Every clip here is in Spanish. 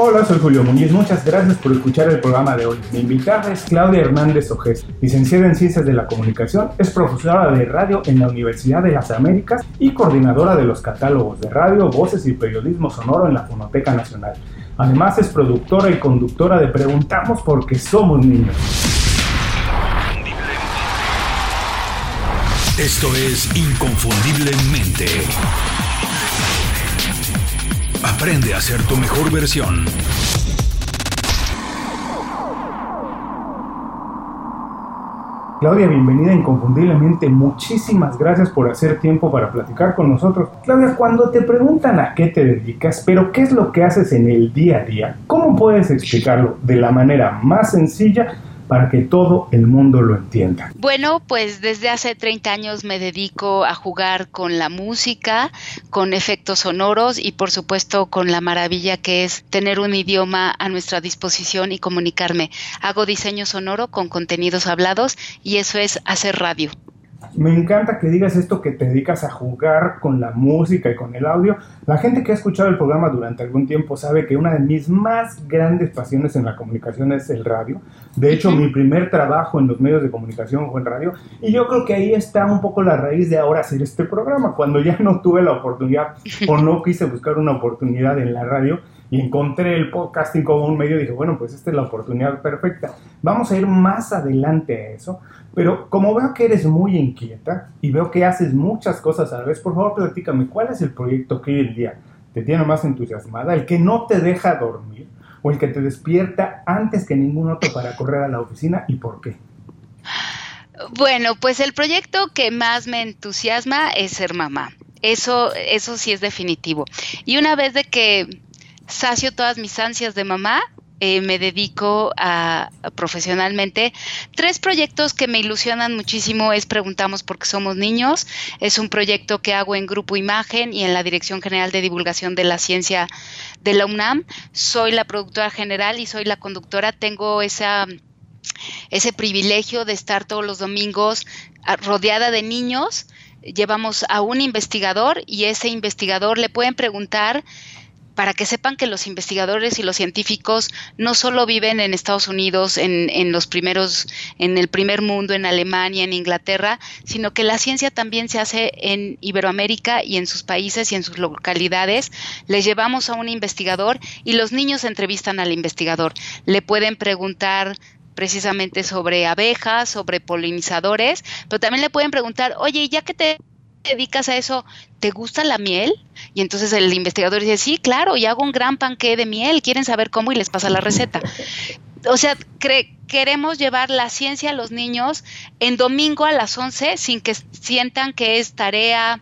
Hola, soy Julio Muñiz. Muchas gracias por escuchar el programa de hoy. Mi invitada es Claudia Hernández Ojés, licenciada en Ciencias de la Comunicación, es profesora de radio en la Universidad de las Américas y coordinadora de los catálogos de radio, voces y periodismo sonoro en la Fonoteca Nacional. Además es productora y conductora de Preguntamos porque somos niños. Esto es Inconfundiblemente. Aprende a ser tu mejor versión. Claudia, bienvenida inconfundiblemente. Muchísimas gracias por hacer tiempo para platicar con nosotros. Claudia, cuando te preguntan a qué te dedicas, pero qué es lo que haces en el día a día, ¿cómo puedes explicarlo de la manera más sencilla para que todo el mundo lo entienda? Bueno, pues desde hace 30 años me dedico a jugar con la música, con efectos sonoros y por supuesto con la maravilla que es tener un idioma a nuestra disposición y comunicarme. Hago diseño sonoro con contenidos hablados y eso es hacer radio. Me encanta que digas esto que te dedicas a jugar con la música y con el audio. La gente que ha escuchado el programa durante algún tiempo sabe que una de mis más grandes pasiones en la comunicación es el radio. De hecho, mi primer trabajo en los medios de comunicación fue en radio y yo creo que ahí está un poco la raíz de ahora hacer este programa. Cuando ya no tuve la oportunidad o no quise buscar una oportunidad en la radio, y encontré el podcasting como un medio, dije, bueno, pues esta es la oportunidad perfecta. Vamos a ir más adelante a eso, pero como veo que eres muy inquieta y veo que haces muchas cosas a la vez, por favor platícame, ¿cuál es el proyecto que hoy en día te tiene más entusiasmada? ¿El que no te deja dormir o el que te despierta antes que ningún otro para correr a la oficina y por qué? Bueno, pues el proyecto que más me entusiasma es ser mamá. Eso, eso sí es definitivo. Y una vez de que sacio todas mis ansias de mamá, eh, me dedico a, profesionalmente. Tres proyectos que me ilusionan muchísimo es Preguntamos porque somos niños. Es un proyecto que hago en Grupo Imagen y en la Dirección General de Divulgación de la Ciencia de la UNAM. Soy la productora general y soy la conductora. Tengo esa ese privilegio de estar todos los domingos ah, rodeada de niños. Llevamos a un investigador y ese investigador le pueden preguntar para que sepan que los investigadores y los científicos no solo viven en Estados Unidos, en, los primeros, en el primer mundo, en Alemania, en Inglaterra, sino que la ciencia también se hace en Iberoamérica y en sus países y en sus localidades. Les llevamos a un investigador y los niños entrevistan al investigador. Le pueden preguntar precisamente sobre abejas, sobre polinizadores, pero también le pueden preguntar, oye, ya que te dedicas a eso, ¿te gusta la miel? Y entonces el investigador dice, sí, claro, y hago un gran panque de miel, quieren saber cómo y les pasa la receta. O sea, queremos llevar la ciencia a los niños en domingo a las 11 sin que sientan que es tarea,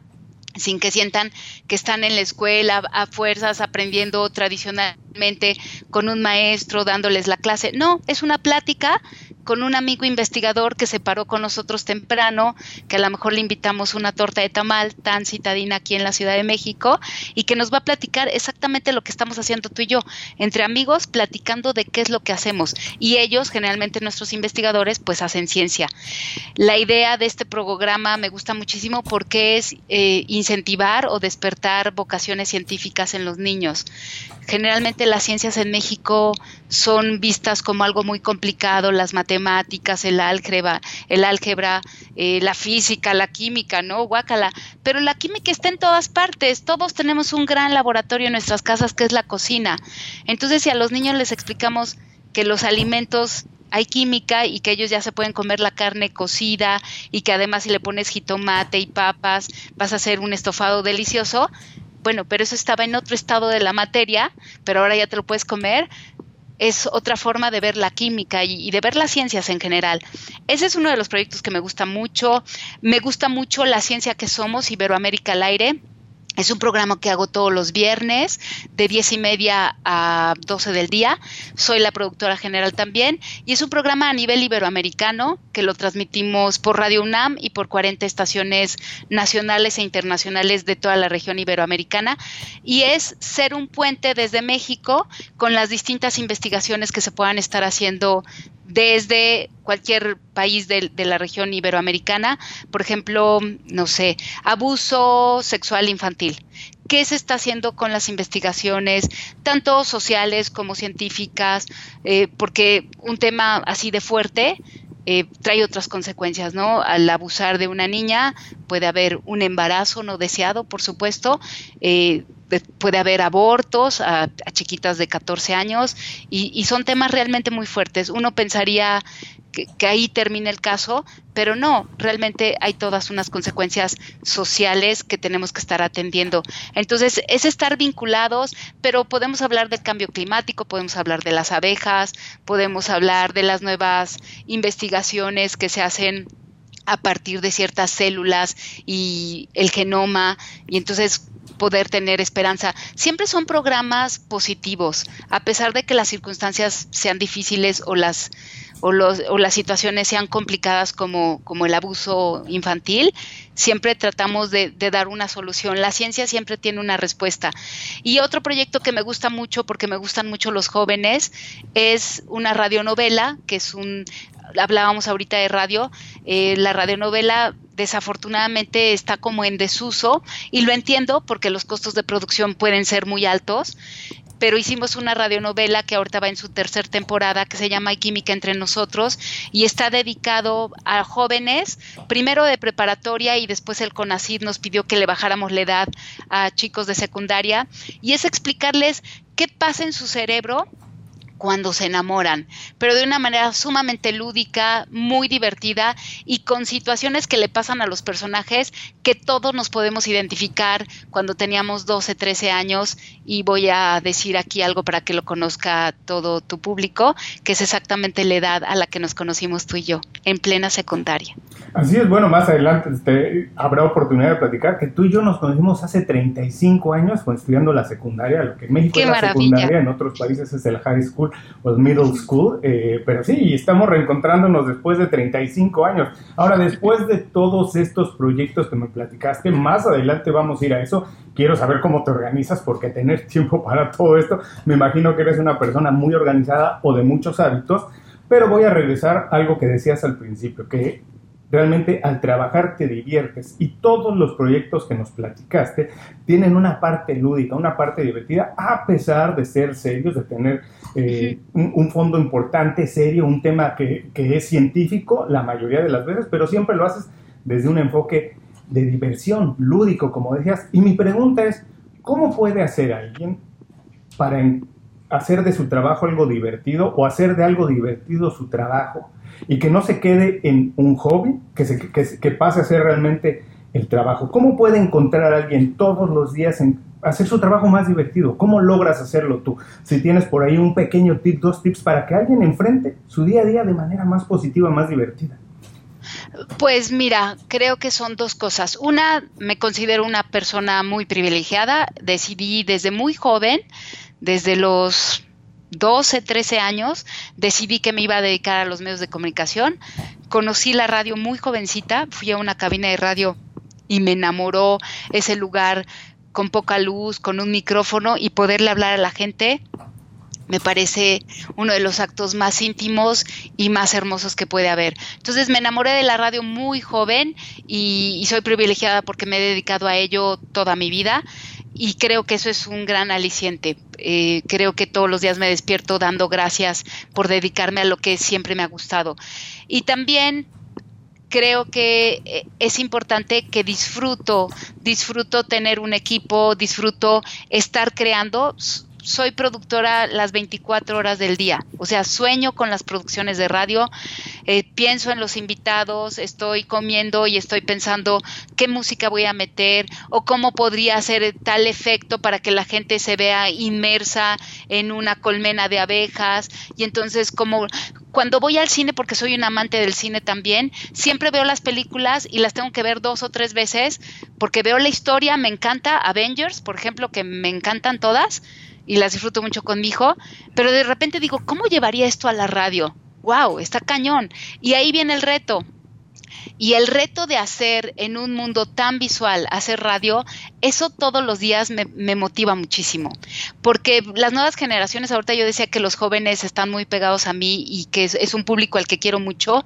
sin que sientan que están en la escuela a fuerzas aprendiendo tradicionalmente con un maestro dándoles la clase. No, es una plática con un amigo investigador que se paró con nosotros temprano, que a lo mejor le invitamos una torta de tamal tan citadina aquí en la Ciudad de México y que nos va a platicar exactamente lo que estamos haciendo tú y yo, entre amigos platicando de qué es lo que hacemos. Y ellos, generalmente nuestros investigadores, pues hacen ciencia. La idea de este programa me gusta muchísimo porque es eh, incentivar o despertar vocaciones científicas en los niños. Generalmente las ciencias en México son vistas como algo muy complicado, las matemáticas, el álgebra, el álgebra, eh, la física, la química, ¿no? Guácala. Pero la química está en todas partes. Todos tenemos un gran laboratorio en nuestras casas que es la cocina. Entonces, si a los niños les explicamos que los alimentos hay química y que ellos ya se pueden comer la carne cocida y que además si le pones jitomate y papas vas a hacer un estofado delicioso, bueno, pero eso estaba en otro estado de la materia, pero ahora ya te lo puedes comer. Es otra forma de ver la química y, de ver las ciencias en general. Ese es uno de los proyectos que me gusta mucho. Me gusta mucho la ciencia que somos, Iberoamérica al aire. Es un programa que hago todos los viernes de 10 y media a 12 del día. Soy la productora general también y es un programa a nivel iberoamericano que lo transmitimos por Radio UNAM y por 40 estaciones nacionales e internacionales de toda la región iberoamericana y es ser un puente desde México con las distintas investigaciones que se puedan estar haciendo desde cualquier país de, la región iberoamericana, por ejemplo, no sé, abuso sexual infantil. qué se está haciendo con las investigaciones, tanto sociales como científicas, eh, porque un tema así de fuerte eh, trae otras consecuencias, ¿no? Al abusar de una niña puede haber un embarazo no deseado, por supuesto, eh, puede haber abortos a, chiquitas de 14 años y, son temas realmente muy fuertes. Uno pensaría que, ahí termina el caso, pero no, realmente hay todas unas consecuencias sociales que tenemos que estar atendiendo. Entonces, es estar vinculados, pero podemos hablar del cambio climático, podemos hablar de las abejas, podemos hablar de las nuevas investigaciones que se hacen a partir de ciertas células y el genoma, y entonces poder tener esperanza. Siempre son programas positivos, a pesar de que las circunstancias sean difíciles o las o, los, o las situaciones sean complicadas como, como el abuso infantil, siempre tratamos de, de, dar una solución. La ciencia siempre tiene una respuesta. Y otro proyecto que me gusta mucho, porque me gustan mucho los jóvenes, es una radionovela, que es un, hablábamos ahorita de radio, eh, la radionovela desafortunadamente está como en desuso y lo entiendo porque los costos de producción pueden ser muy altos pero hicimos una radionovela que ahorita va en su tercera temporada que se llama Química entre nosotros y está dedicado a jóvenes, primero de preparatoria y después el CONACID nos pidió que le bajáramos la edad a chicos de secundaria y es explicarles qué pasa en su cerebro cuando se enamoran, pero de una manera sumamente lúdica, muy divertida y con situaciones que le pasan a los personajes que todos nos podemos identificar cuando teníamos 12, 13 años y voy a decir aquí algo para que lo conozca todo tu público, que es exactamente la edad a la que nos conocimos tú y yo, en plena secundaria. Así es, bueno, más adelante este, habrá oportunidad de platicar que tú y yo nos conocimos hace 35 años estudiando la secundaria, lo que en México es la secundaria, en otros países es el high school o el middle school, eh, pero sí, estamos reencontrándonos después de 35 años. Ahora, después de todos estos proyectos que me platicaste, más adelante vamos a ir a eso. Quiero saber cómo te organizas, porque tener tiempo para todo esto, me imagino que eres una persona muy organizada o de muchos hábitos, pero voy a regresar a algo que decías al principio, que Realmente al trabajar te diviertes y todos los proyectos que nos platicaste tienen una parte lúdica, una parte divertida, a pesar de ser serios, de tener eh, un, fondo importante, serio, un tema que, que es científico la mayoría de las veces, pero siempre lo haces desde un enfoque de diversión, lúdico, como decías. Y mi pregunta es, ¿cómo puede hacer alguien para hacer de su trabajo algo divertido o hacer de algo divertido su trabajo? Y que no se quede en un hobby, que, se, que, pase a ser realmente el trabajo. ¿Cómo puede encontrar a alguien todos los días en hacer su trabajo más divertido? ¿Cómo logras hacerlo tú? Si tienes por ahí un pequeño tip, dos tips para que alguien enfrente su día a día de manera más positiva, más divertida. Pues mira, creo que son dos cosas. Una, me considero una persona muy privilegiada. Decidí desde muy joven, desde los 12, 13 años, decidí que me iba a dedicar a los medios de comunicación. Conocí la radio muy jovencita, fui a una cabina de radio y me enamoró ese lugar con poca luz, con un micrófono y poderle hablar a la gente. Me parece uno de los actos más íntimos y más hermosos que puede haber. Entonces me enamoré de la radio muy joven y, y soy privilegiada porque me he dedicado a ello toda mi vida y creo que eso es un gran aliciente. Eh, creo que todos los días me despierto dando gracias por dedicarme a lo que siempre me ha gustado. Y también creo que eh, es importante que disfruto, disfruto tener un equipo, disfruto estar creando soy productora las 24 horas del día, o sea, sueño con las producciones de radio, eh, pienso en los invitados, estoy comiendo y estoy pensando qué música voy a meter o cómo podría hacer tal efecto para que la gente se vea inmersa en una colmena de abejas. Y entonces como cuando voy al cine, porque soy un amante del cine también, siempre veo las películas y las tengo que ver dos o tres veces porque veo la historia, me encanta Avengers, por ejemplo, que me encantan todas y las disfruto mucho con mi hijo, pero de repente digo, ¿cómo llevaría esto a la radio? ¡Wow! Está cañón. Y ahí viene el reto. Y el reto de hacer en un mundo tan visual, hacer radio, eso todos los días me, motiva muchísimo. Porque las nuevas generaciones, ahorita yo decía que los jóvenes están muy pegados a mí y que es, un público al que quiero mucho,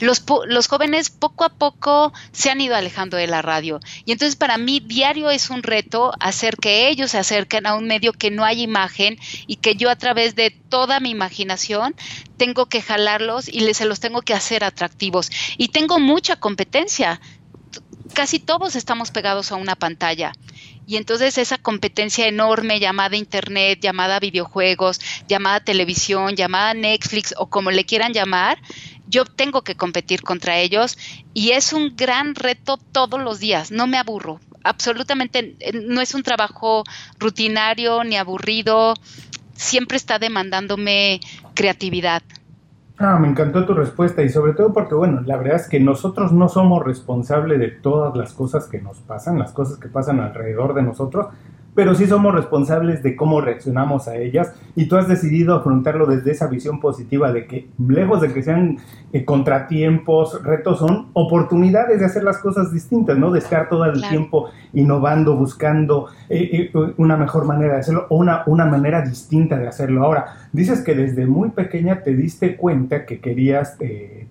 los, los jóvenes poco a poco se han ido alejando de la radio. Y entonces para mí diario es un reto hacer que ellos se acerquen a un medio que no hay imagen y que yo a través de toda mi imaginación tengo que jalarlos y se los tengo que hacer atractivos. Y tengo mucha competencia. Casi todos estamos pegados a una pantalla. Y entonces esa competencia enorme llamada Internet, llamada videojuegos, llamada televisión, llamada Netflix o como le quieran llamar, yo tengo que competir contra ellos y es un gran reto todos los días, no me aburro, absolutamente eh, no es un trabajo rutinario ni aburrido, siempre está demandándome creatividad. Ah, me encantó tu respuesta y sobre todo porque, bueno, la verdad es que nosotros no somos responsables de todas las cosas que nos pasan, las cosas que pasan alrededor de nosotros, pero sí somos responsables de cómo reaccionamos a ellas y tú has decidido afrontarlo desde esa visión positiva de que lejos de que sean eh, contratiempos, retos, son oportunidades de hacer las cosas distintas, ¿no? De estar todo el tiempo innovando, buscando eh, eh, una mejor manera de hacerlo o una, una manera distinta de hacerlo. Ahora, dices que desde muy pequeña te diste cuenta que querías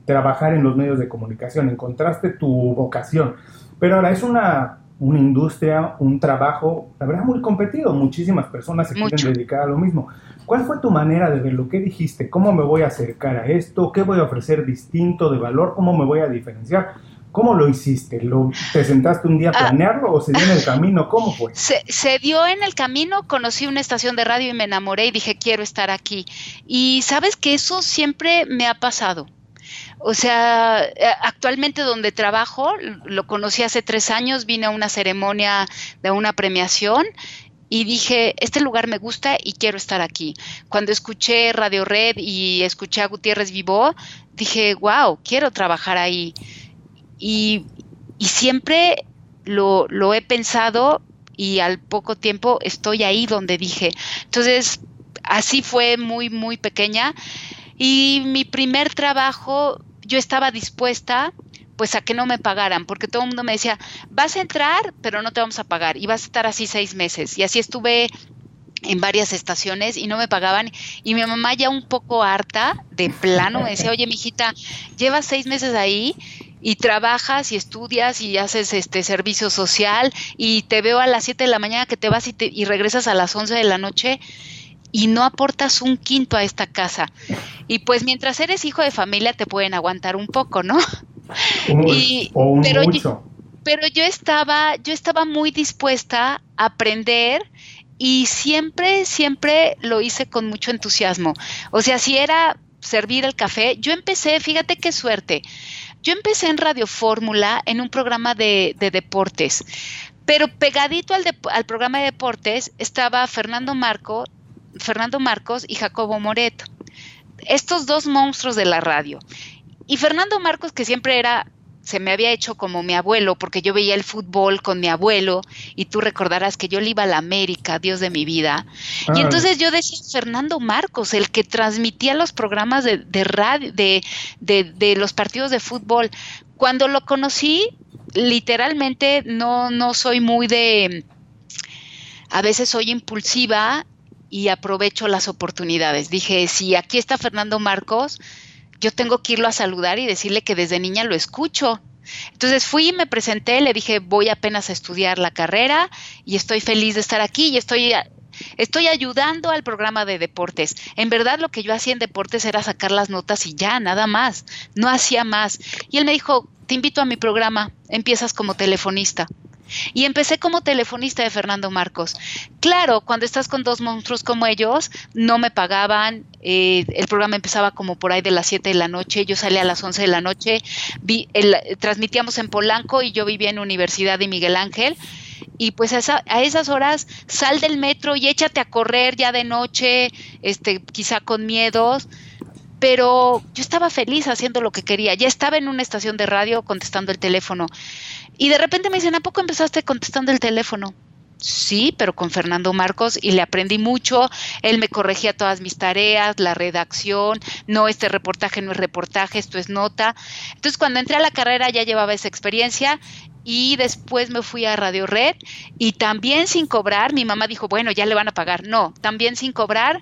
trabajar en los medios de comunicación, encontraste tu vocación, pero ahora es una una industria, un trabajo, la verdad, muy competido. Muchísimas personas se quieren dedicar a lo mismo. ¿Cuál fue tu manera de verlo? ¿Qué dijiste? ¿Cómo me voy a acercar a esto? ¿Qué voy a ofrecer distinto de valor? ¿Cómo me voy a diferenciar? ¿Cómo lo hiciste? ¿Lo, ¿Te sentaste un día a ah. planearlo o se dio en el camino? ¿Cómo fue? Se, se, dio en el camino, conocí una estación de radio y me enamoré y dije, quiero estar aquí. Y sabes que eso siempre me ha pasado. O sea, eh, actualmente donde trabajo, lo conocí hace tres años, vine a una ceremonia de una premiación y dije, este lugar me gusta y quiero estar aquí. Cuando escuché Radio Red y escuché a Gutiérrez Vivó, dije, wow, quiero trabajar ahí. Y, y siempre lo, lo he pensado y al poco tiempo estoy ahí donde dije. Entonces, así fue muy, muy pequeña. Y mi primer trabajo yo estaba dispuesta pues a que no me pagaran, porque todo el mundo me decía, vas a entrar, pero no te vamos a pagar, y vas a estar así seis meses. Y así estuve en varias estaciones y no me pagaban. Y mi mamá ya un poco harta, de plano, me decía, oye, mijita, llevas seis meses ahí y trabajas y estudias y haces este servicio social y te veo a las siete de la mañana que te vas y, y regresas a las once de la noche y no aportas un quinto a esta casa. Y pues mientras eres hijo de familia te pueden aguantar un poco, ¿no? y, pero, Yo, pero yo estaba, yo estaba muy dispuesta a aprender y siempre, siempre lo hice con mucho entusiasmo. O sea, si era servir el café, yo empecé, fíjate qué suerte. Yo empecé en Radio Fórmula en un programa de, deportes, pero pegadito al, al programa de deportes estaba Fernando Marco Fernando Marcos y Jacobo Moreto. Estos dos monstruos de la radio. Y Fernando Marcos, que siempre era, se me había hecho como mi abuelo, porque yo veía el fútbol con mi abuelo, y tú recordarás que yo le iba a la América, Dios de mi vida. Y entonces yo decía, Fernando Marcos, el que transmitía los programas de, radio, de, de los partidos de fútbol. Cuando lo conocí, literalmente no, no soy muy de a veces soy impulsiva y aprovecho las oportunidades. Dije, si aquí está Fernando Marcos, yo tengo que irlo a saludar y decirle que desde niña lo escucho. Entonces fui y me presenté, le dije, voy apenas a estudiar la carrera y estoy feliz de estar aquí y estoy, estoy ayudando al programa de deportes. En verdad lo que yo hacía en deportes era sacar las notas y ya, nada más, no hacía más. Y él me dijo, te invito a mi programa, empiezas como telefonista. Y empecé como telefonista de Fernando Marcos. Claro, cuando estás con dos monstruos como ellos, no me pagaban, eh, el programa empezaba como por ahí de las 7 de la noche, yo salía a las 11 de la noche, vi, transmitíamos en Polanco y yo vivía en Universidad de Miguel Ángel. Y pues a, a, esas horas sal del metro y échate a correr ya de noche, este, quizá con miedos, pero yo estaba feliz haciendo lo que quería, ya estaba en una estación de radio contestando el teléfono y de repente me dicen, ¿a poco empezaste contestando el teléfono? Sí, pero con Fernando Marcos y le aprendí mucho. Él me corregía todas mis tareas, la redacción, no, este reportaje no es reportaje, esto es nota. Entonces, cuando entré a la carrera ya llevaba esa experiencia y después me fui a Radio Red y también sin cobrar, mi mamá dijo, bueno, ya le van a pagar. No, también sin cobrar,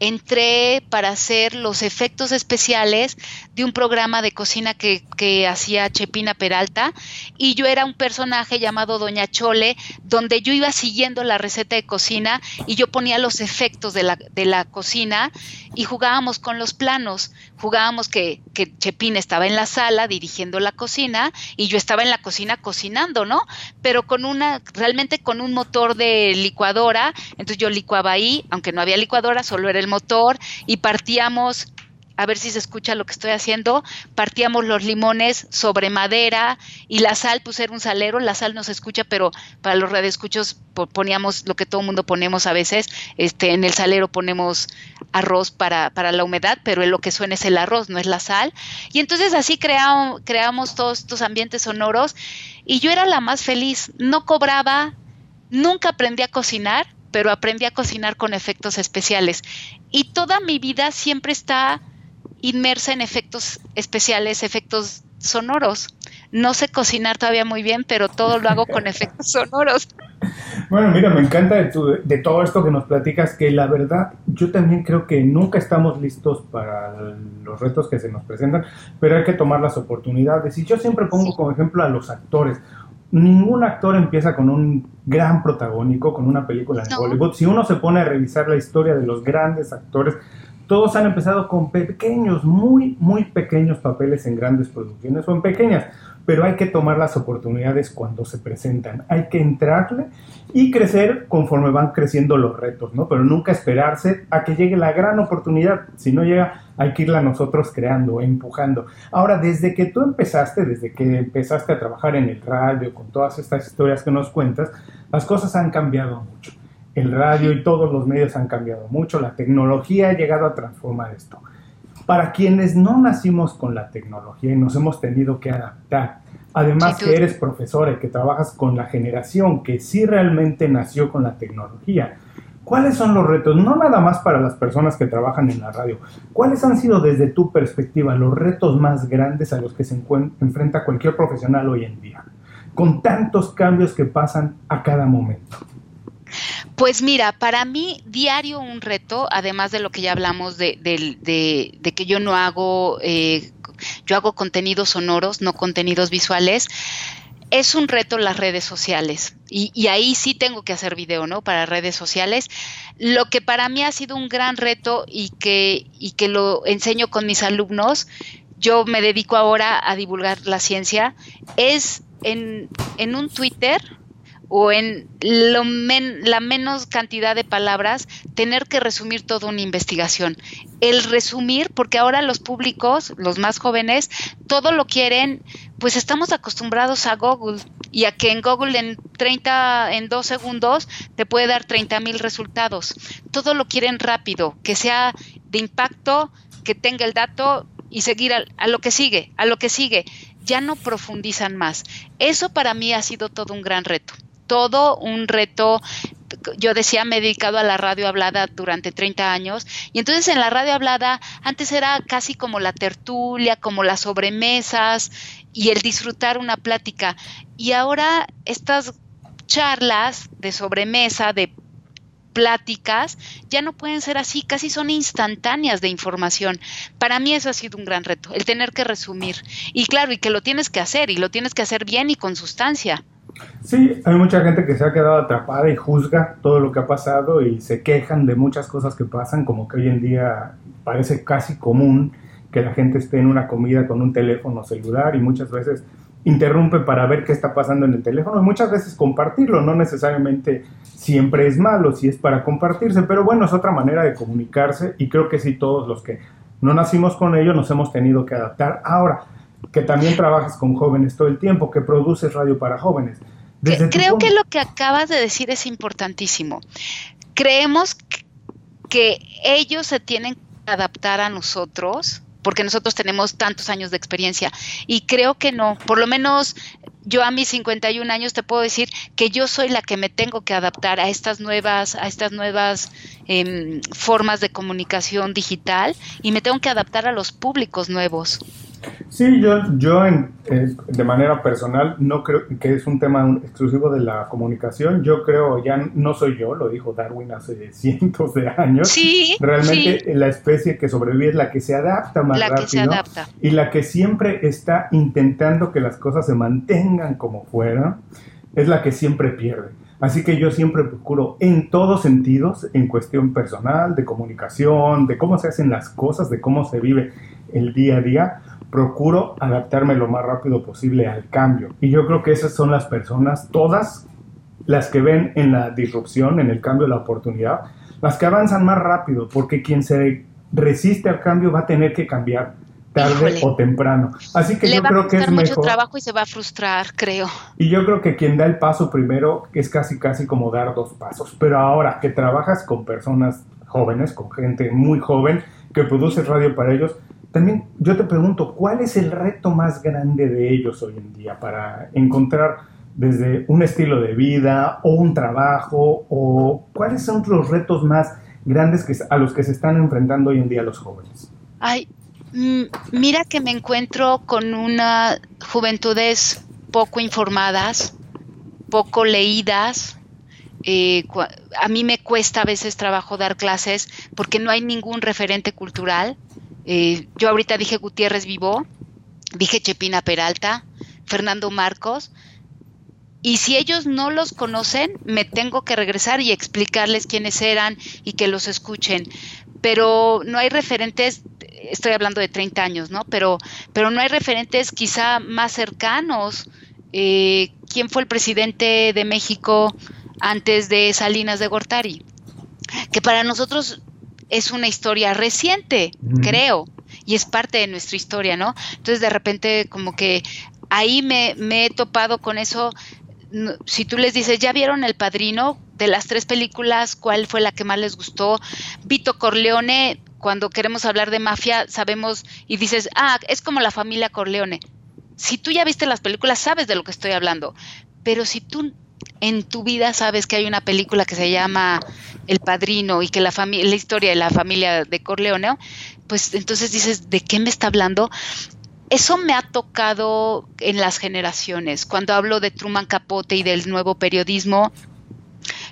entré para hacer los efectos especiales de un programa de cocina que, hacía Chepina Peralta. Y yo era un personaje llamado Doña Chole, donde yo iba siguiendo la receta de cocina y yo ponía los efectos de la, de la cocina y jugábamos con los planos, jugábamos que, que Chepina estaba en la sala dirigiendo la cocina y yo estaba en la cocina cocinando, ¿no? Pero con una, realmente con un motor de licuadora, entonces yo licuaba ahí, aunque no había licuadora, solo era el motor y partíamos a ver si se escucha lo que estoy haciendo, partíamos los limones sobre madera y la sal, pues era un salero, la sal no se escucha, pero para los radioescuchos poníamos lo que todo el mundo ponemos a veces, este, en el salero ponemos arroz para, para la humedad, pero lo que suena es el arroz, no es la sal. Y entonces así creamos, creamos todos estos ambientes sonoros y yo era la más feliz, no cobraba, nunca aprendí a cocinar, pero aprendí a cocinar con efectos especiales. Y toda mi vida siempre está inmersa en efectos especiales, efectos sonoros. No sé cocinar todavía muy bien, pero todo lo hago con efectos sonoros. Bueno, mira, me encanta de, todo esto que nos platicas, que la verdad yo también creo que nunca estamos listos para los retos que se nos presentan, pero hay que tomar las oportunidades. Y yo siempre pongo como ejemplo a los actores ningún actor empieza con un gran protagónico, con una película en Hollywood. Si uno se pone a revisar la historia de los grandes actores, todos han empezado con pequeños, muy, muy pequeños papeles en grandes producciones o en pequeñas pero hay que tomar las oportunidades cuando se presentan. Hay que entrarle y crecer conforme van creciendo los retos, ¿no? Pero nunca esperarse a que llegue la gran oportunidad. Si no llega, hay que irla nosotros creando, empujando. Ahora, desde que tú empezaste, desde que empezaste a trabajar en el radio, con todas estas historias que nos cuentas, las cosas han cambiado mucho. El radio y todos los medios han cambiado mucho. La tecnología ha llegado a transformar esto. Para quienes no nacimos con la tecnología y nos hemos tenido que adaptar, además que eres profesora y que trabajas con la generación que sí realmente nació con la tecnología, ¿cuáles son los retos? No nada más para las personas que trabajan en la radio. ¿Cuáles han sido desde tu perspectiva los retos más grandes a los que se enfrenta cualquier profesional hoy en día? Con tantos cambios que pasan a cada momento. Pues mira, para mí diario un reto, además de lo que ya hablamos de, que yo no hago, eh, yo hago contenidos sonoros, no contenidos visuales. Es un reto las redes sociales y, y, ahí sí tengo que hacer video, ¿no? Para redes sociales. Lo que para mí ha sido un gran reto y que, y que lo enseño con mis alumnos, yo me dedico ahora a divulgar la ciencia, es en un Twitter, o en lo la menos cantidad de palabras tener que resumir toda una investigación. El resumir, porque ahora los públicos, los más jóvenes, todo lo quieren, pues estamos acostumbrados a Google y a que en Google en 30, en dos segundos te puede dar 30 mil resultados. Todo lo quieren rápido, que sea de impacto, que tenga el dato y seguir a lo que sigue, a lo que sigue. Ya no profundizan más. Eso para mí ha sido todo un gran reto todo un reto yo decía, me he dedicado a la radio hablada durante 30 años y entonces en la radio hablada antes era casi como la tertulia, como las sobremesas y el disfrutar una plática y ahora estas charlas de sobremesa, de pláticas, ya no pueden ser así, casi son instantáneas de información. Para mí eso ha sido un gran reto, el tener que resumir. Y claro, y que lo tienes que hacer, y lo tienes que hacer bien y con sustancia. Sí, hay mucha gente que se ha quedado atrapada y juzga todo lo que ha pasado y se quejan de muchas cosas que pasan, como que hoy en día parece casi común que la gente esté en una comida con un teléfono celular y muchas veces interrumpe para ver qué está pasando en el teléfono y muchas veces compartirlo, no necesariamente siempre es malo si es para compartirse, pero bueno, es otra manera de comunicarse y creo que sí todos los que no nacimos con ello nos hemos tenido que adaptar. Ahora, que también trabajas con jóvenes todo el tiempo, que produces radio para jóvenes. Creo que lo que acabas de decir es importantísimo. Creemos que ellos se tienen que adaptar a nosotros porque nosotros tenemos tantos años de experiencia y creo que no, por lo menos yo a mis 51 años te puedo decir que yo soy la que me tengo que adaptar a estas nuevas, a estas nuevas em, formas de comunicación digital y me tengo que adaptar a los públicos nuevos. Sí, yo, yo en, eh, de manera personal no creo que es un tema exclusivo de la comunicación. Yo creo, ya no soy yo, lo dijo Darwin hace cientos de años. Sí. Realmente la especie que sobrevive es la que se adapta más la Que se adapta. Y la que siempre está intentando que las cosas se mantengan como fueran, es la que siempre pierde. Así que yo siempre procuro en todos sentidos, en cuestión personal, de comunicación, de cómo se hacen las cosas, de cómo se vive el día a día, procuro adaptarme lo más rápido posible al cambio. Y yo creo que esas son las personas, todas las que ven en la disrupción, en el cambio, la oportunidad, las que avanzan más rápido, porque quien se resiste al cambio va a tener que cambiar tarde o temprano. Así que yo creo que es mucho trabajo y se va a frustrar, creo. Y yo creo que quien da el paso primero es casi casi como dar dos pasos. Pero ahora que trabajas con personas jóvenes, con gente muy joven que produce radio para ellos, también yo te pregunto, ¿cuál es el reto más grande de ellos hoy en día para encontrar desde un estilo de vida o un trabajo o cuáles son los retos más grandes que, a los que se están enfrentando hoy en día los jóvenes? Ay, mm, mira que me encuentro con una juventudes poco informadas, poco leídas, eh, a mí me cuesta a veces trabajo dar clases porque no hay ningún referente cultural. Eh, yo ahorita dije Gutiérrez Vivó, dije Chepina Peralta, Fernando Marcos, y si ellos no los conocen, me tengo que regresar y explicarles quiénes eran y que los escuchen. Pero no hay referentes, estoy hablando de 30 años, ¿no? Pero, pero no hay referentes quizá más cercanos. Eh, ¿Quién fue el presidente de México antes de Salinas de Gortari? Que para nosotros es una historia reciente, creo, y es parte de nuestra historia, ¿no? Entonces de repente como que ahí me, me he topado con eso. Si tú les dices, ¿ya vieron El Padrino? De las tres películas, ¿cuál fue la que más les gustó? Vito Corleone, cuando queremos hablar de mafia, sabemos y dices, ah, es como la familia Corleone. Si tú ya viste las películas, sabes de lo que estoy hablando. Pero si tú en tu vida sabes que hay una película que se llama El Padrino y que la, la historia de la familia de Corleone, pues entonces dices, ¿de qué me está hablando? Eso me ha tocado en las generaciones. Cuando hablo de Truman Capote y del nuevo periodismo,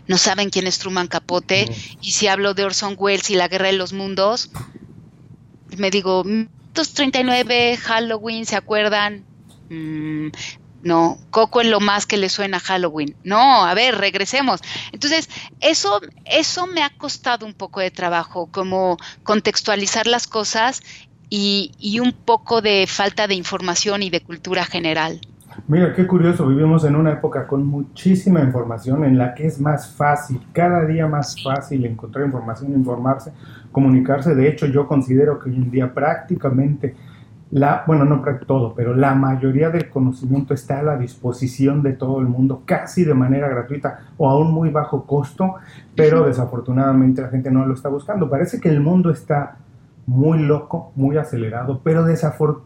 no saben quién es Truman Capote. Y si hablo de Orson Welles y la Guerra de los Mundos, me digo, 39, Halloween, ¿se acuerdan? Mm, no, Coco es lo más que le suena a Halloween. No, a ver, regresemos. Entonces, eso, eso me ha costado un poco de trabajo, como contextualizar las cosas y, y un poco de falta de información y de cultura general. Mira, qué curioso, vivimos en una época con muchísima información en la que es más fácil, cada día más fácil encontrar información, informarse, comunicarse. De hecho, yo considero que hoy en día prácticamente la, bueno, no todo, pero la mayoría del conocimiento está a la disposición de todo el mundo, casi de manera gratuita o a un muy bajo costo, pero desafortunadamente la gente no lo está buscando. Parece que el mundo está muy loco, muy acelerado, pero,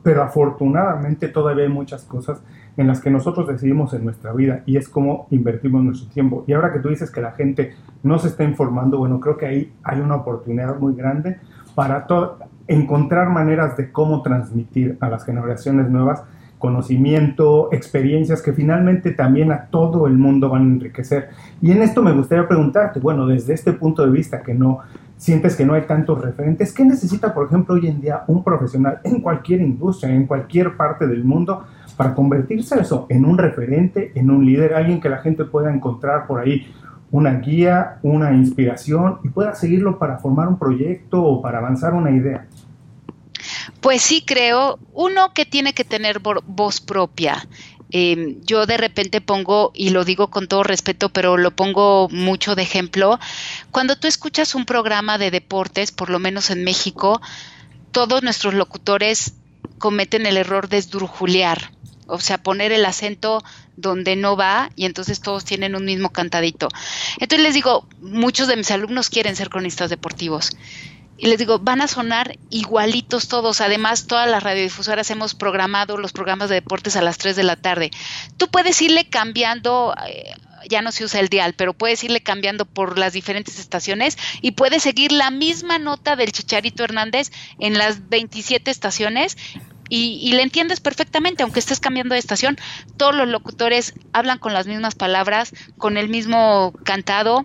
pero afortunadamente todavía hay muchas cosas en las que nosotros decidimos en nuestra vida y es como invertimos nuestro tiempo. Y ahora que tú dices que la gente no se está informando, bueno, creo que ahí hay una oportunidad muy grande para todo encontrar maneras de cómo transmitir a las generaciones nuevas conocimiento, experiencias que finalmente también a todo el mundo van a enriquecer. Y en esto me gustaría preguntarte, bueno, desde este punto de vista que no sientes que no hay tantos referentes, ¿qué necesita, por ejemplo, hoy en día un profesional en cualquier industria, en cualquier parte del mundo, para convertirse eso en un referente, en un líder, alguien que la gente pueda encontrar por ahí una guía, una inspiración y pueda seguirlo para formar un proyecto o para avanzar una idea? Pues sí creo, uno que tiene que tener voz propia. Em, yo de repente pongo, y lo digo con todo respeto, pero lo pongo mucho de ejemplo, cuando tú escuchas un programa de deportes, por lo menos en México, todos nuestros locutores cometen el error de esdrujulear, o sea, poner el acento donde no va y entonces todos tienen un mismo cantadito. Entonces les digo, muchos de mis alumnos quieren ser cronistas deportivos. Y les digo, van a sonar igualitos todos. Además, todas las radiodifusoras hemos programado los programas de deportes a las 3 de la tarde. Tú puedes irle cambiando. Eh, ya no se usa el dial, pero puedes irle cambiando por las diferentes estaciones y puedes seguir la misma nota del Chicharito Hernández en las 27 estaciones y, y, le entiendes perfectamente, aunque estés cambiando de estación, todos los locutores hablan con las mismas palabras, con el mismo cantado,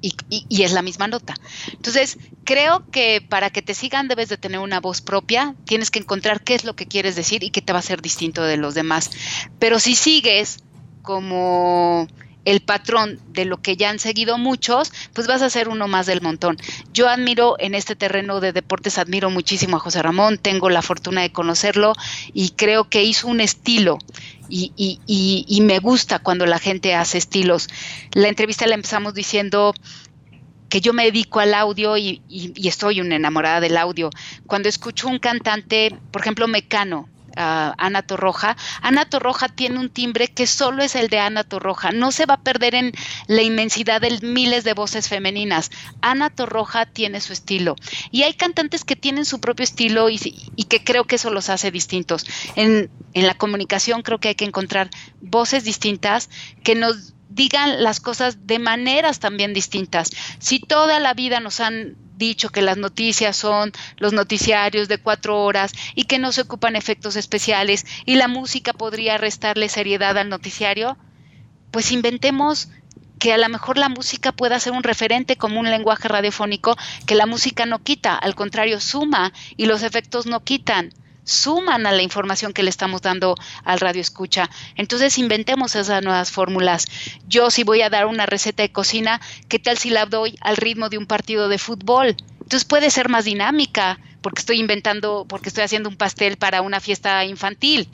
y, es la misma nota. Entonces, creo que para que te sigan debes de tener una voz propia, tienes que encontrar qué es lo que quieres decir y qué te va a ser distinto de los demás. Pero si sigues como el patrón de lo que ya han seguido muchos, pues vas a ser uno más del montón. Yo admiro en este terreno de deportes, admiro muchísimo a José Ramón, tengo la fortuna de conocerlo y creo que hizo un estilo y, y, y, me gusta cuando la gente hace estilos. La entrevista la empezamos diciendo que yo me dedico al audio y, estoy una enamorada del audio. Cuando escucho un cantante, por ejemplo, Mecano, Ana Torroja. Ana Torroja tiene un timbre que solo es el de Ana Torroja. No se va a perder en la inmensidad de miles de voces femeninas. Ana Torroja tiene su estilo. Y hay cantantes que tienen su propio estilo y, que creo que eso los hace distintos. En, en la comunicación creo que hay que encontrar voces distintas que nos digan las cosas de maneras también distintas. Si toda la vida nos han dicho que las noticias son los noticiarios de cuatro horas y que no se ocupan efectos especiales y la música podría restarle seriedad al noticiario, pues inventemos que a lo mejor la música pueda ser un referente como un lenguaje radiofónico que la música no quita, al contrario, suma y los efectos no quitan suman a la información que le estamos dando al radio escucha. Entonces inventemos esas nuevas fórmulas. Yo si voy a dar una receta de cocina, ¿qué tal si la doy al ritmo de un partido de fútbol? Entonces puede ser más dinámica porque estoy inventando, porque estoy haciendo un pastel para una fiesta infantil.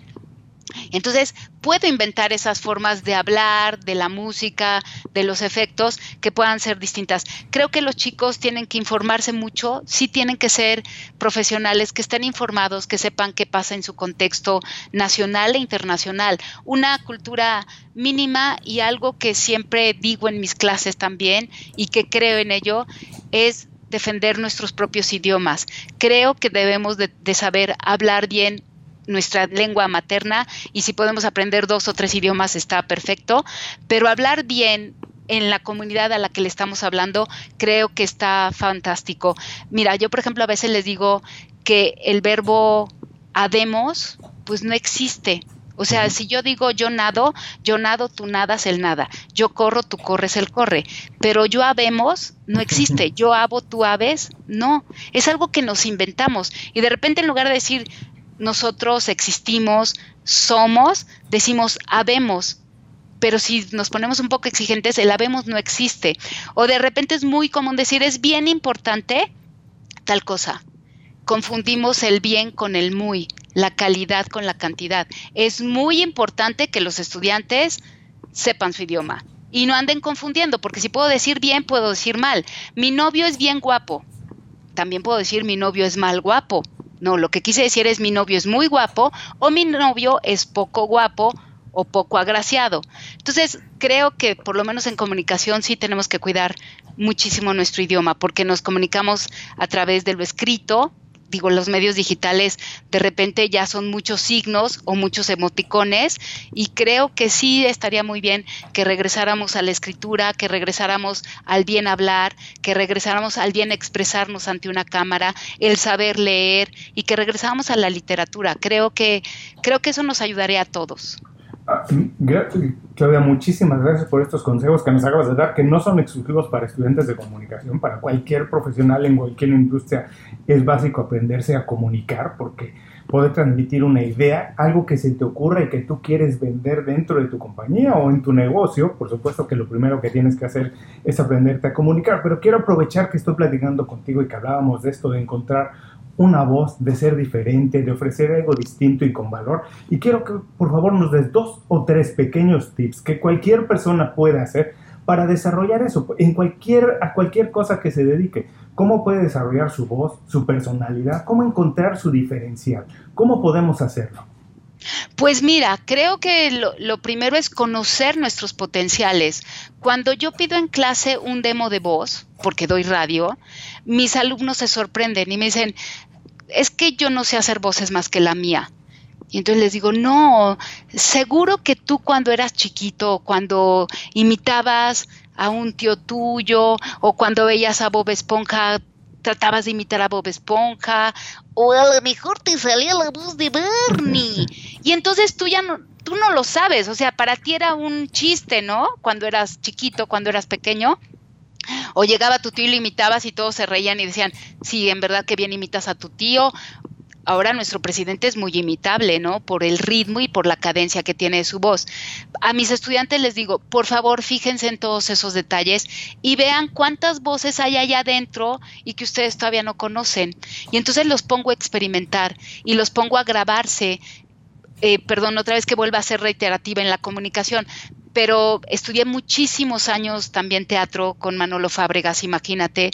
Entonces, puedo inventar esas formas de hablar, de la música, de los efectos que puedan ser distintas. Creo que los chicos tienen que informarse mucho, sí tienen que ser profesionales, que estén informados, que sepan qué pasa en su contexto nacional e internacional. Una cultura mínima y algo que siempre digo en mis clases también y que creo en ello es defender nuestros propios idiomas. Creo que debemos de, de saber hablar bien nuestra lengua materna y si podemos aprender dos o tres idiomas está perfecto, pero hablar bien en la comunidad a la que le estamos hablando creo que está fantástico. Mira, yo por ejemplo a veces les digo que el verbo habemos pues no existe. O sea, si yo digo yo nado, yo nado, tú nadas, el nada. Yo corro, tú corres, el corre. Pero yo habemos no existe. Yo habo, tú habes, no. Es algo que nos inventamos. Y de repente en lugar de decir nosotros existimos, somos, decimos habemos, pero si nos ponemos un poco exigentes, el habemos no existe. O de repente es muy común decir, es bien importante tal cosa. Confundimos el bien con el muy, la calidad con la cantidad. Es muy importante que los estudiantes sepan su idioma y no anden confundiendo, porque si puedo decir bien, puedo decir mal. Mi novio es bien guapo. También puedo decir mi novio es mal guapo. No, lo que quise decir es mi novio es muy guapo o mi novio es poco guapo o poco agraciado. Entonces, creo que por lo menos en comunicación sí tenemos que cuidar muchísimo nuestro idioma porque nos comunicamos a través de lo escrito, digo, los medios digitales de repente ya son muchos signos o muchos emoticones y creo que sí estaría muy bien que regresáramos a la escritura, que regresáramos al bien hablar, que regresáramos al bien expresarnos ante una cámara, el saber leer y que regresáramos a la literatura. Creo que creo que eso nos ayudaría a todos. Claudia, muchísimas gracias por estos consejos que nos acabas de dar, que no son exclusivos para estudiantes de comunicación, para cualquier profesional en cualquier industria es básico aprenderse a comunicar porque puede transmitir una idea, algo que se te ocurra y que tú quieres vender dentro de tu compañía o en tu negocio. Por supuesto que lo primero que tienes que hacer es aprenderte a comunicar, pero quiero aprovechar que estoy platicando contigo y que hablábamos de esto, de encontrar una voz, de ser diferente, de ofrecer algo distinto y con valor. Y quiero que por favor nos des dos o tres pequeños tips que cualquier persona pueda hacer para desarrollar eso en cualquier a cualquier cosa que se dedique. ¿Cómo puede desarrollar su voz, su personalidad? ¿Cómo encontrar su diferencial? ¿Cómo podemos hacerlo? Pues mira, creo que lo, primero es conocer nuestros potenciales. Cuando yo pido en clase un demo de voz, porque doy radio, mis alumnos se sorprenden y me dicen, es que yo no sé hacer voces más que la mía. Y entonces les digo, no, seguro que tú cuando eras chiquito, cuando imitabas a un tío tuyo o cuando veías a Bob Esponja, tratabas de imitar a Bob Esponja o a lo mejor te salía la voz de Barney. Y entonces tú ya no, tú no lo sabes, o sea, para ti era un chiste, ¿no? Cuando eras chiquito, cuando eras pequeño. O llegaba tu tío y lo imitabas y todos se reían y decían, sí, en verdad que bien imitas a tu tío ahora nuestro presidente es muy imitable, ¿no? Por el ritmo y por la cadencia que tiene su voz. A mis estudiantes les digo, por favor, fíjense en todos esos detalles y vean cuántas voces hay allá adentro y que ustedes todavía no conocen. Y entonces los pongo a experimentar y los pongo a grabarse eh, perdón, otra vez que vuelva a ser reiterativa en la comunicación, pero estudié muchísimos años también teatro con Manolo Fábregas, imagínate.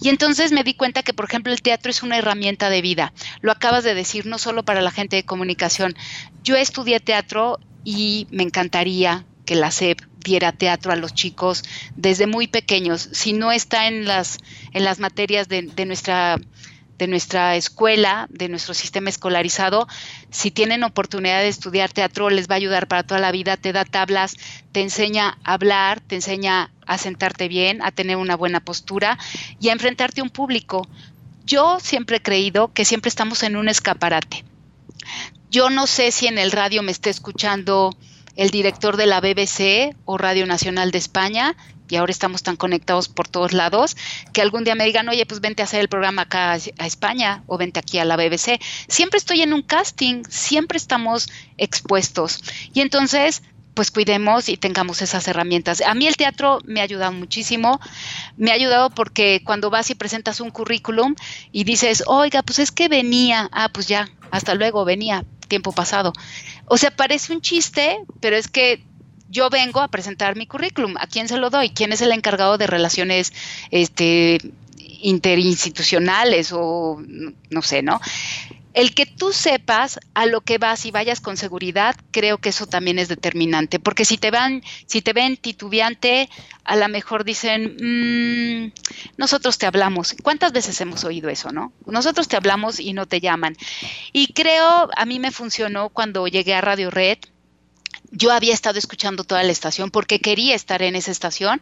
Y entonces me di cuenta que, por ejemplo, el teatro es una herramienta de vida. Lo acabas de decir, no solo para la gente de comunicación. Yo estudié teatro y me encantaría que la SEP diera teatro a los chicos desde muy pequeños. Si no está en las, en las materias de, de nuestra de nuestra escuela, de nuestro sistema escolarizado, si tienen oportunidad de estudiar teatro, les va a ayudar para toda la vida, te da tablas, te enseña a hablar, te enseña a sentarte bien, a tener una buena postura y a enfrentarte a un público. Yo siempre he creído que siempre estamos en un escaparate. Yo no sé si en el radio me esté escuchando el director de la BBC o Radio Nacional de España, y ahora estamos tan conectados por todos lados, que algún día me digan, oye, pues vente a hacer el programa acá a España o vente aquí a la BBC. Siempre estoy en un casting, siempre estamos expuestos. Y entonces, pues cuidemos y tengamos esas herramientas. A mí el teatro me ha ayudado muchísimo. Me ha ayudado porque cuando vas y presentas un currículum y dices, oiga, pues es que venía, ah, pues ya, hasta luego, venía, tiempo pasado. O sea, parece un chiste, pero es que yo vengo a presentar mi currículum. ¿A quién se lo doy? ¿Quién es el encargado de relaciones este, interinstitucionales o no sé, ¿no? El que tú sepas a lo que vas y vayas con seguridad, creo que eso también es determinante, porque si te van, si te ven titubeante, a lo mejor dicen, mm, nosotros te hablamos. ¿Cuántas veces hemos oído eso, no? Nosotros te hablamos y no te llaman. Y creo, a mí me funcionó cuando llegué a Radio Red, yo había estado escuchando toda la estación porque quería estar en esa estación.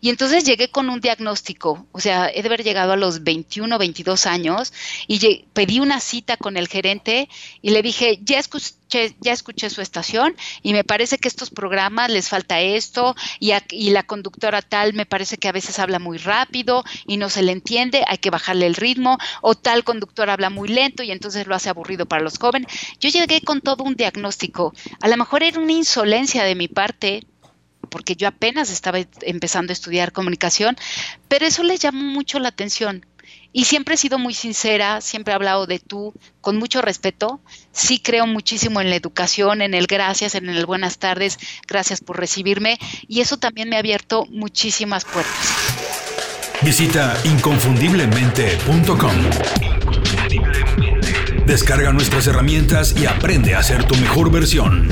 Y entonces llegué con un diagnóstico, o sea, he de haber llegado a los 21, 22 años y pedí una cita con el gerente y le dije, ya escuché ya escuché su estación y me parece que estos programas les falta esto y, y, la conductora tal me parece que a veces habla muy rápido y no se le entiende, hay que bajarle el ritmo o tal conductor habla muy lento y entonces lo hace aburrido para los jóvenes. Yo llegué con todo un diagnóstico. A lo mejor era una insolencia de mi parte porque yo apenas estaba empezando a estudiar comunicación, pero eso les llamó mucho la atención y siempre he sido muy sincera, siempre he hablado de tú con mucho respeto. Sí creo muchísimo en la educación, en el gracias, en el buenas tardes, gracias por recibirme y eso también me ha abierto muchísimas puertas. Visita inconfundiblemente.com. Descarga nuestras herramientas y aprende a ser tu mejor versión.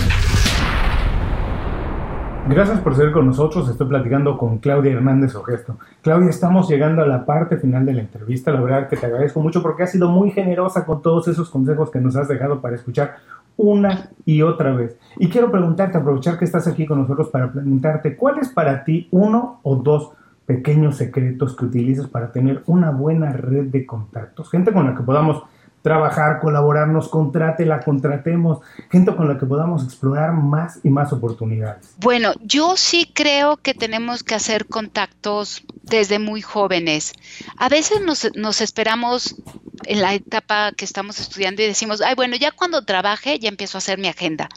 Gracias por ser con nosotros. Estoy platicando con Claudia Hernández Ogesto. Claudia, estamos llegando a la parte final de la entrevista. La verdad que te agradezco mucho porque has sido muy generosa con todos esos consejos que nos has dejado para escuchar una y otra vez. Y quiero preguntarte, aprovechar que estás aquí con nosotros para preguntarte, ¿cuál es para ti uno o dos pequeños secretos que utilizas para tener una buena red de contactos? Gente con la que podamos trabajar, colaborar, nos contrate, la contratemos, gente con la que podamos explorar más y más oportunidades. Bueno, yo sí creo que tenemos que hacer contactos desde muy jóvenes. A veces nos, nos esperamos en la etapa que estamos estudiando y decimos, ay, bueno, ya cuando trabaje ya empiezo a hacer mi agenda.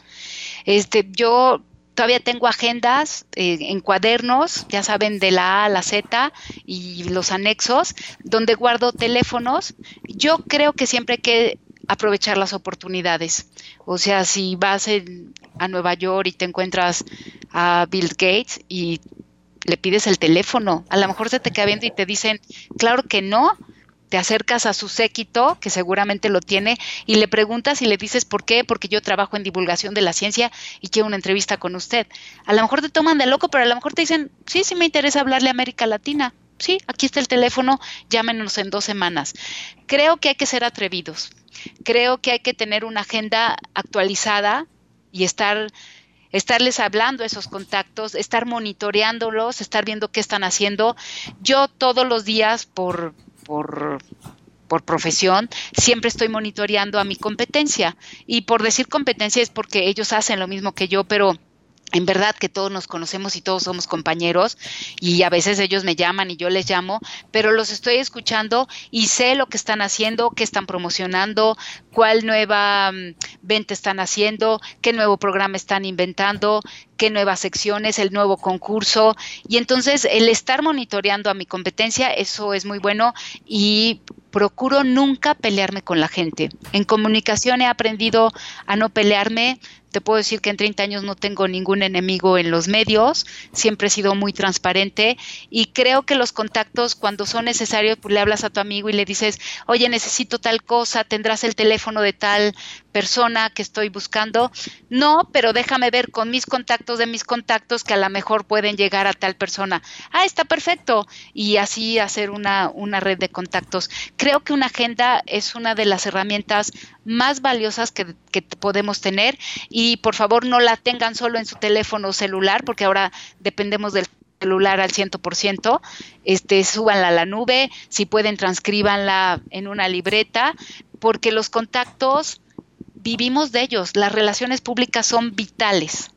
Este, yo Todavía tengo agendas eh, en cuadernos, ya saben, de la A a la Z y los anexos, donde guardo teléfonos. Yo creo que siempre hay que aprovechar las oportunidades. O sea, si vas a Nueva York y te encuentras a Bill Gates y le pides el teléfono, a lo mejor se te queda viendo y te dicen, claro que no, te acercas a su séquito, que seguramente lo tiene, y le preguntas y le dices por qué, porque yo trabajo en divulgación de la ciencia y quiero una entrevista con usted. A lo mejor te toman de loco, pero a lo mejor te dicen, sí, sí me interesa hablarle a América Latina. Sí, aquí está el teléfono, llámenos en dos semanas. Creo que hay que ser atrevidos. Creo que hay que tener una agenda actualizada y estar estarles hablando a esos contactos, estar monitoreándolos, estar viendo qué están haciendo. Yo todos los días por, por, por profesión, siempre estoy monitoreando a mi competencia. Y por decir competencia es porque ellos hacen lo mismo que yo, pero en verdad que todos nos conocemos y todos somos compañeros y a veces ellos me llaman y yo les llamo, pero los estoy escuchando y sé lo que están haciendo, qué están promocionando, cuál nueva mm, venta están haciendo, qué nuevo programa están inventando, qué nuevas secciones, el nuevo concurso. Y entonces el estar monitoreando a mi competencia, eso es muy bueno y procuro nunca pelearme con la gente. En comunicación he aprendido a no pelearme, te puedo decir que en 30 años no tengo ningún enemigo en los medios, siempre he sido muy transparente y creo que los contactos cuando son necesarios, pues le hablas a tu amigo y le dices, oye, necesito tal cosa, tendrás el teléfono de tal persona que estoy buscando. No, pero déjame ver con mis contactos de mis contactos que a lo mejor pueden llegar a tal persona. Ah, está perfecto. Y así hacer una, una red de contactos. Creo que una agenda es una de las herramientas más valiosas que, que podemos tener. Y por favor no la tengan solo en su teléfono celular porque ahora dependemos del celular al 100%, este, súbanla a la nube, si pueden transcríbanla en una libreta, porque los contactos vivimos de ellos, las relaciones públicas son vitales.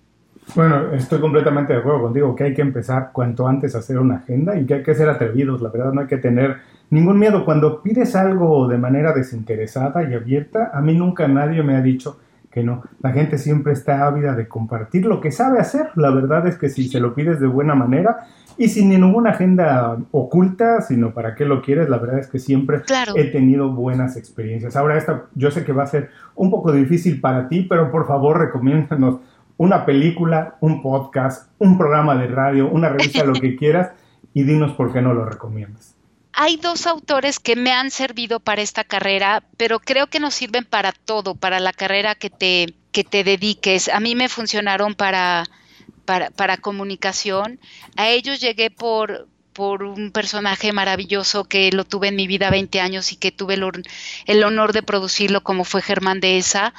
Bueno, estoy completamente de acuerdo contigo que hay que empezar cuanto antes a hacer una agenda y que hay que ser atrevidos, la verdad no hay que tener ningún miedo. Cuando pides algo de manera desinteresada y abierta, a mí nunca nadie me ha dicho que no. La gente siempre está ávida de compartir lo que sabe hacer. La verdad es que si se lo pides de buena manera y sin ninguna agenda oculta, sino para qué lo quieres, la verdad es que siempre he tenido buenas experiencias. Ahora esta, yo sé que va a ser un poco difícil para ti, pero por favor recomiéndanos una película, un podcast, un programa de radio, una revista, lo que quieras, y dinos por qué no lo recomiendas. Hay dos autores que me han servido para esta carrera, pero creo que nos sirven para todo, para la carrera que te, que te dediques. A mí me funcionaron para, para, para comunicación. A ellos llegué por, por un personaje maravilloso que lo tuve en mi vida 20 años y que tuve el, honor de producirlo como fue Germán de esa.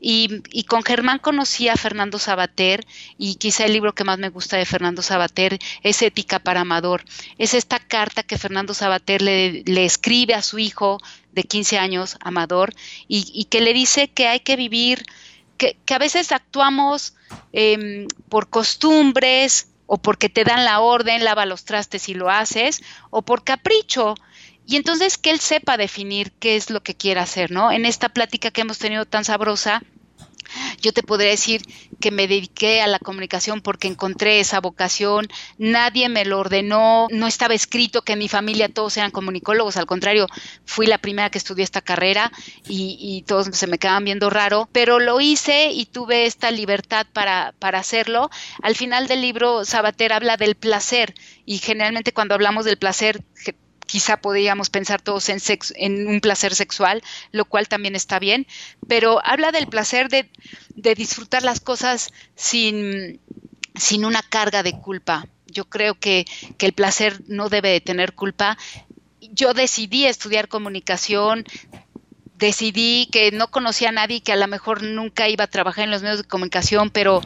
Y, con Germán conocí a Fernando Sabater y quizá el libro que más me gusta de Fernando Sabater es Ética para Amador. Es esta carta que Fernando Sabater le, escribe a su hijo de 15 años, Amador, y, y que le dice que hay que vivir, que, que a veces actuamos eh, por costumbres, o porque te dan la orden, lava los trastes y lo haces, o por capricho. Y entonces que él sepa definir qué es lo que quiere hacer, ¿no? En esta plática que hemos tenido tan sabrosa, yo te podría decir que me dediqué a la comunicación porque encontré esa vocación, nadie me lo ordenó, no estaba escrito que en mi familia todos eran comunicólogos, al contrario, fui la primera que estudié esta carrera y, todos se me quedaban viendo raro, pero lo hice y tuve esta libertad para, para hacerlo. Al final del libro, Sabater habla del placer y generalmente cuando hablamos del placer quizá podríamos pensar todos en, un placer sexual, lo cual también está bien, pero habla del placer de, disfrutar las cosas sin, una carga de culpa. Yo creo que, que el placer no debe de tener culpa. Yo decidí estudiar comunicación, decidí que no conocía a nadie que a lo mejor nunca iba a trabajar en los medios de comunicación, pero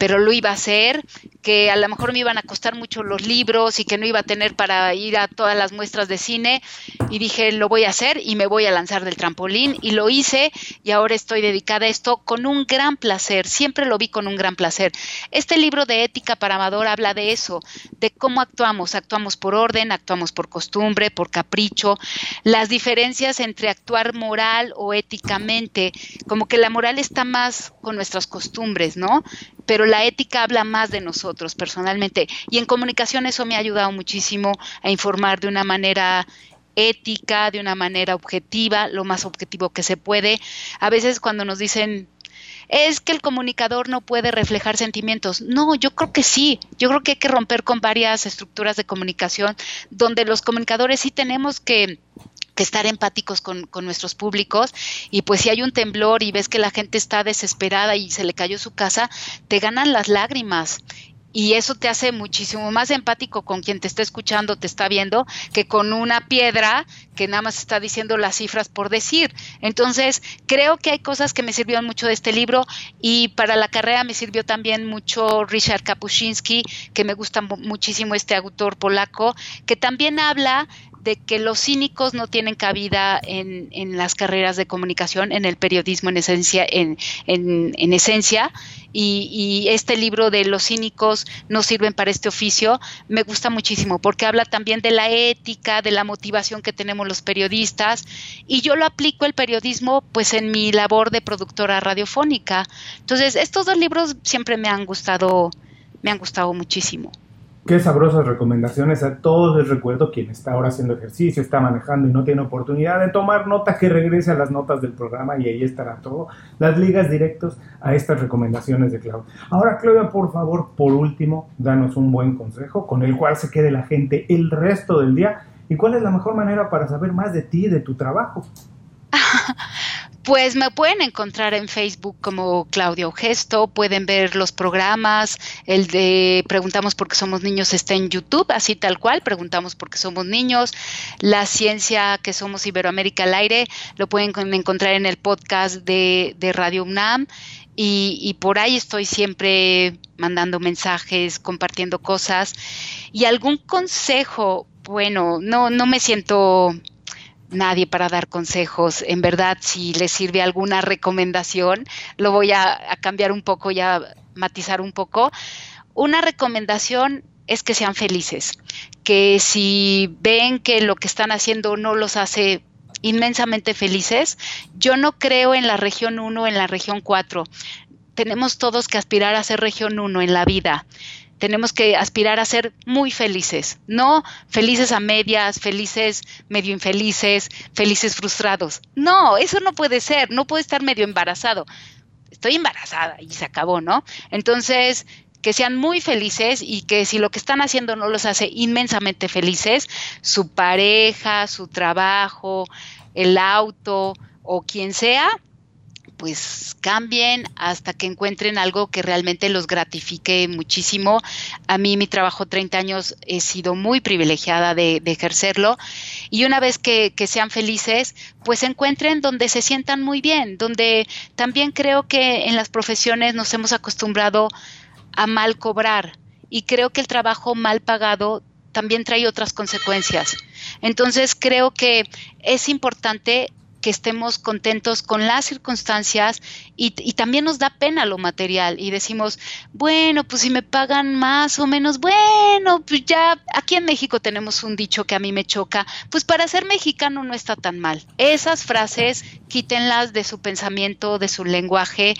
pero lo iba a hacer, que a lo mejor me iban a costar mucho los libros y que no iba a tener para ir a todas las muestras de cine. Y dije, lo voy a hacer y me voy a lanzar del trampolín. Y lo hice y ahora estoy dedicada a esto con un gran placer, siempre lo vi con un gran placer. Este libro de ética para amador habla de eso, de cómo actuamos, actuamos por orden, actuamos por costumbre, por capricho, las diferencias entre actuar moral o éticamente, como que la moral está más con nuestras costumbres, ¿no? Pero la ética habla más de nosotros personalmente. Y en comunicación eso me ha ayudado muchísimo a informar de una manera ética, de una manera objetiva, lo más objetivo que se puede. A veces cuando nos dicen es que el comunicador no puede reflejar sentimientos. No, yo creo que sí. Yo creo que hay que romper con varias estructuras de comunicación donde los comunicadores sí tenemos que estar empáticos con, con, nuestros públicos y pues si hay un temblor y ves que la gente está desesperada y se le cayó su casa, te ganan las lágrimas y eso te hace muchísimo más empático con quien te está escuchando, te está viendo, que con una piedra que nada más está diciendo las cifras por decir. Entonces, creo que hay cosas que me sirvieron mucho de este libro y para la carrera me sirvió también mucho Richard Kapuscinski, que me gusta muchísimo este autor polaco, que también habla de que los cínicos no tienen cabida en, en, las carreras de comunicación, en el periodismo en esencia, en, en, esencia, y, y, este libro de los cínicos no sirven para este oficio, me gusta muchísimo porque habla también de la ética, de la motivación que tenemos los periodistas, y yo lo aplico el periodismo pues en mi labor de productora radiofónica. Entonces, estos dos libros siempre me han gustado, me han gustado muchísimo. Qué sabrosas recomendaciones a todos les recuerdo quien está ahora haciendo ejercicio, está manejando y no tiene oportunidad de tomar nota, que regrese a las notas del programa y ahí estará todo, las ligas directos a estas recomendaciones de Claudia. Ahora Claudia, por favor, por último, danos un buen consejo con el cual se quede la gente el resto del día y cuál es la mejor manera para saber más de ti de tu trabajo. Pues me pueden encontrar en Facebook como Claudio Gesto, pueden ver los programas, el de Preguntamos por qué somos niños está en YouTube, así tal cual, Preguntamos por qué somos niños, la ciencia que somos Iberoamérica al aire, lo pueden encontrar en el podcast de, Radio UNAM y, y por ahí estoy siempre mandando mensajes, compartiendo cosas y algún consejo, bueno, no, no me siento nadie para dar consejos. En verdad, si les sirve alguna recomendación, lo voy a, cambiar un poco y a matizar un poco. Una recomendación es que sean felices, que si ven que lo que están haciendo no los hace inmensamente felices, yo no creo en la región 1, en la región 4. Tenemos todos que aspirar a ser región 1 en la vida tenemos que aspirar a ser muy felices, no felices a medias, felices medio infelices, felices frustrados. No, eso no puede ser, no puede estar medio embarazado. Estoy embarazada y se acabó, ¿no? Entonces, que sean muy felices y que si lo que están haciendo no los hace inmensamente felices, su pareja, su trabajo, el auto o quien sea, pues cambien hasta que encuentren algo que realmente los gratifique muchísimo. A mí mi trabajo 30 años he sido muy privilegiada de, ejercerlo y una vez que, que, sean felices, pues encuentren donde se sientan muy bien, donde también creo que en las profesiones nos hemos acostumbrado a mal cobrar y creo que el trabajo mal pagado también trae otras consecuencias. Entonces creo que es importante que estemos contentos con las circunstancias y, también nos da pena lo material y decimos, bueno, pues si me pagan más o menos, bueno, pues ya aquí en México tenemos un dicho que a mí me choca, pues para ser mexicano no está tan mal. Esas frases quítenlas de su pensamiento, de su lenguaje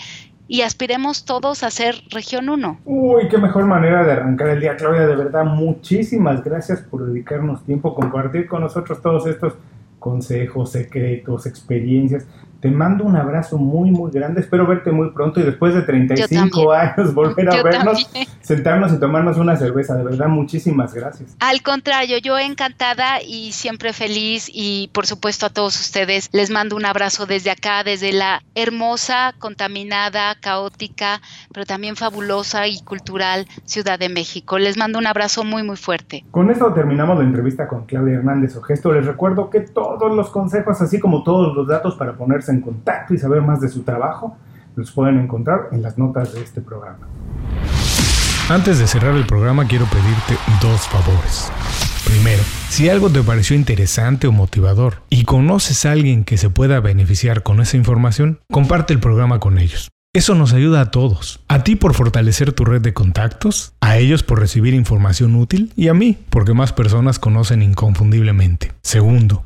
y aspiremos todos a ser región 1. Uy, qué mejor manera de arrancar el día, Claudia. De verdad, muchísimas gracias por dedicarnos tiempo, compartir con nosotros todos estos consejos, secretos, experiencias. Te mando un abrazo muy, muy grande. Espero verte muy pronto y después de 35 años volver a vernos, sentarnos y tomarnos una cerveza. De verdad, muchísimas gracias. Al contrario, yo encantada y siempre feliz y por supuesto a todos ustedes les mando un abrazo desde acá, desde la hermosa, contaminada, caótica, pero también fabulosa y cultural Ciudad de México. Les mando un abrazo muy, muy fuerte. Con esto terminamos la entrevista con Claudia Hernández Ogesto. Les recuerdo que todos los consejos, así como todos los datos para en contacto y saber más de su trabajo, los pueden encontrar en las notas de este programa. Antes de cerrar el programa quiero pedirte dos favores. Primero, si algo te pareció interesante o motivador y conoces a alguien que se pueda beneficiar con esa información, comparte el programa con ellos. Eso nos ayuda a todos. A ti por fortalecer tu red de contactos, a ellos por recibir información útil y a mí porque más personas conocen inconfundiblemente. Segundo,